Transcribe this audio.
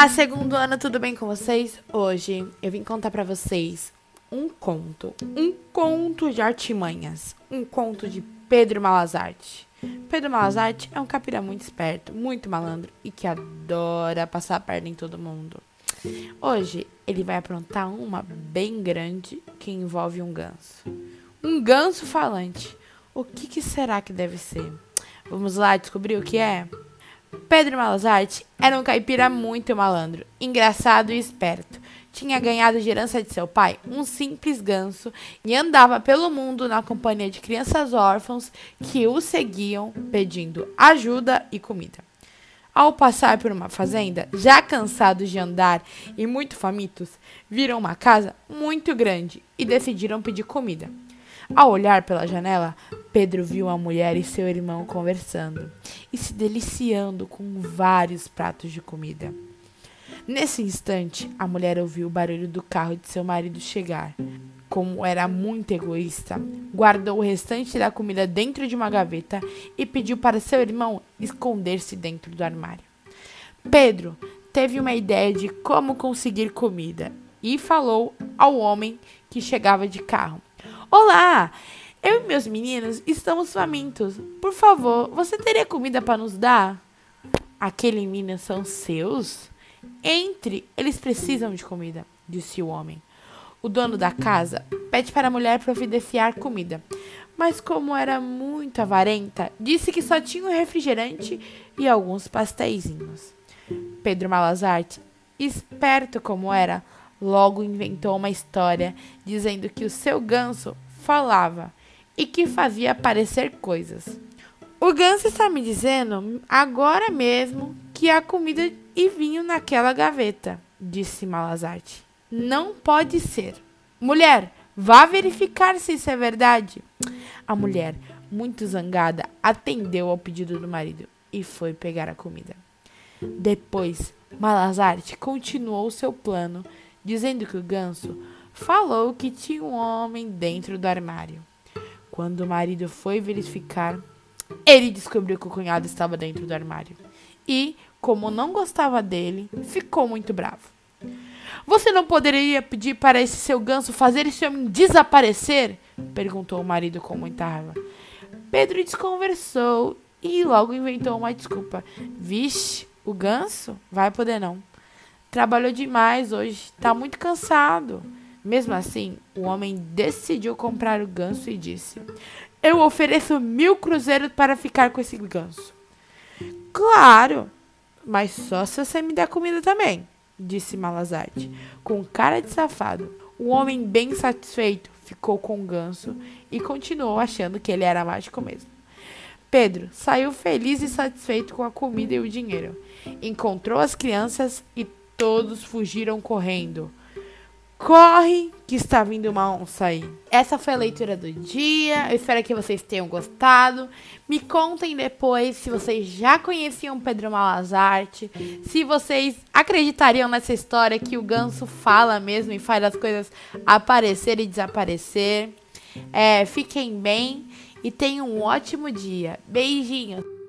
Olá, segundo ano, tudo bem com vocês? Hoje eu vim contar para vocês um conto, um conto de artimanhas, um conto de Pedro Malazarte. Pedro Malazarte é um capira muito esperto, muito malandro e que adora passar a perna em todo mundo. Hoje ele vai aprontar uma bem grande que envolve um ganso. Um ganso falante. O que, que será que deve ser? Vamos lá descobrir o que é? Pedro Malazarte era um caipira muito malandro, engraçado e esperto. Tinha ganhado de herança de seu pai um simples ganso e andava pelo mundo na companhia de crianças órfãos que o seguiam pedindo ajuda e comida. Ao passar por uma fazenda, já cansados de andar e muito famintos, viram uma casa muito grande e decidiram pedir comida. Ao olhar pela janela, Pedro viu a mulher e seu irmão conversando e se deliciando com vários pratos de comida. Nesse instante, a mulher ouviu o barulho do carro de seu marido chegar. Como era muito egoísta, guardou o restante da comida dentro de uma gaveta e pediu para seu irmão esconder-se dentro do armário. Pedro teve uma ideia de como conseguir comida e falou ao homem que chegava de carro. Olá! Eu e meus meninos estamos famintos. Por favor, você teria comida para nos dar? Aquele menino são seus? Entre, eles precisam de comida, disse o homem. O dono da casa pede para a mulher providenciar comida, mas como era muito avarenta, disse que só tinha um refrigerante e alguns pastéisinhos. Pedro Malazarte, esperto como era, logo inventou uma história dizendo que o seu ganso falava e que fazia aparecer coisas. O ganso está me dizendo agora mesmo que há comida e vinho naquela gaveta, disse Malazarte. Não pode ser. Mulher, vá verificar se isso é verdade. A mulher, muito zangada, atendeu ao pedido do marido e foi pegar a comida. Depois, Malazarte continuou seu plano dizendo que o ganso falou que tinha um homem dentro do armário. Quando o marido foi verificar, ele descobriu que o cunhado estava dentro do armário. E, como não gostava dele, ficou muito bravo. Você não poderia pedir para esse seu ganso fazer esse homem desaparecer? perguntou o marido com muita raiva. Pedro desconversou e logo inventou uma desculpa. Vixe, o ganso? Vai poder não. Trabalhou demais hoje, tá muito cansado. Mesmo assim, o homem decidiu comprar o ganso e disse: Eu ofereço mil cruzeiros para ficar com esse ganso. Claro, mas só se você me der comida também, disse Malazarte, com cara de safado. O homem, bem satisfeito, ficou com o ganso e continuou achando que ele era mágico mesmo. Pedro saiu feliz e satisfeito com a comida e o dinheiro. Encontrou as crianças e Todos fugiram correndo. Corre, que está vindo uma onça aí. Essa foi a leitura do dia. Eu espero que vocês tenham gostado. Me contem depois se vocês já conheciam Pedro Malazarte, se vocês acreditariam nessa história que o ganso fala mesmo e faz as coisas aparecer e desaparecer. É, fiquem bem e tenham um ótimo dia. Beijinhos!